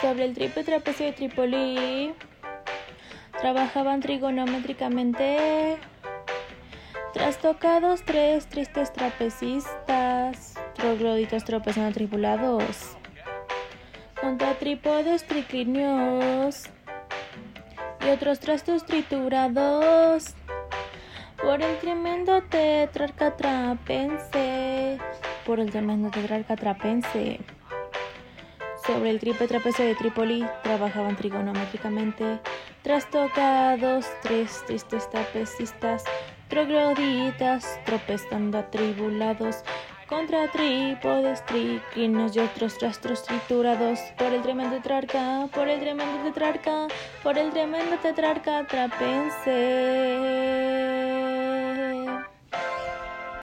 Sobre el triple trapecio de Trípoli. Trabajaban trigonométricamente. Trastocados tres tristes trapecistas, trogloditos tropezando tripulados, contra trípodes triclinios y otros trastos triturados. Por el tremendo tetrarca trapense, por el tremendo tetrarca trapense. Sobre el triple trapecio de Trípoli trabajaban trigonométricamente trastocados tres tristes trapecistas, trogloditas, tropezando atribulados contra trípodes, triclinos y otros rastros triturados por el tremendo tetrarca, por el tremendo tetrarca, por el tremendo tetrarca trapense.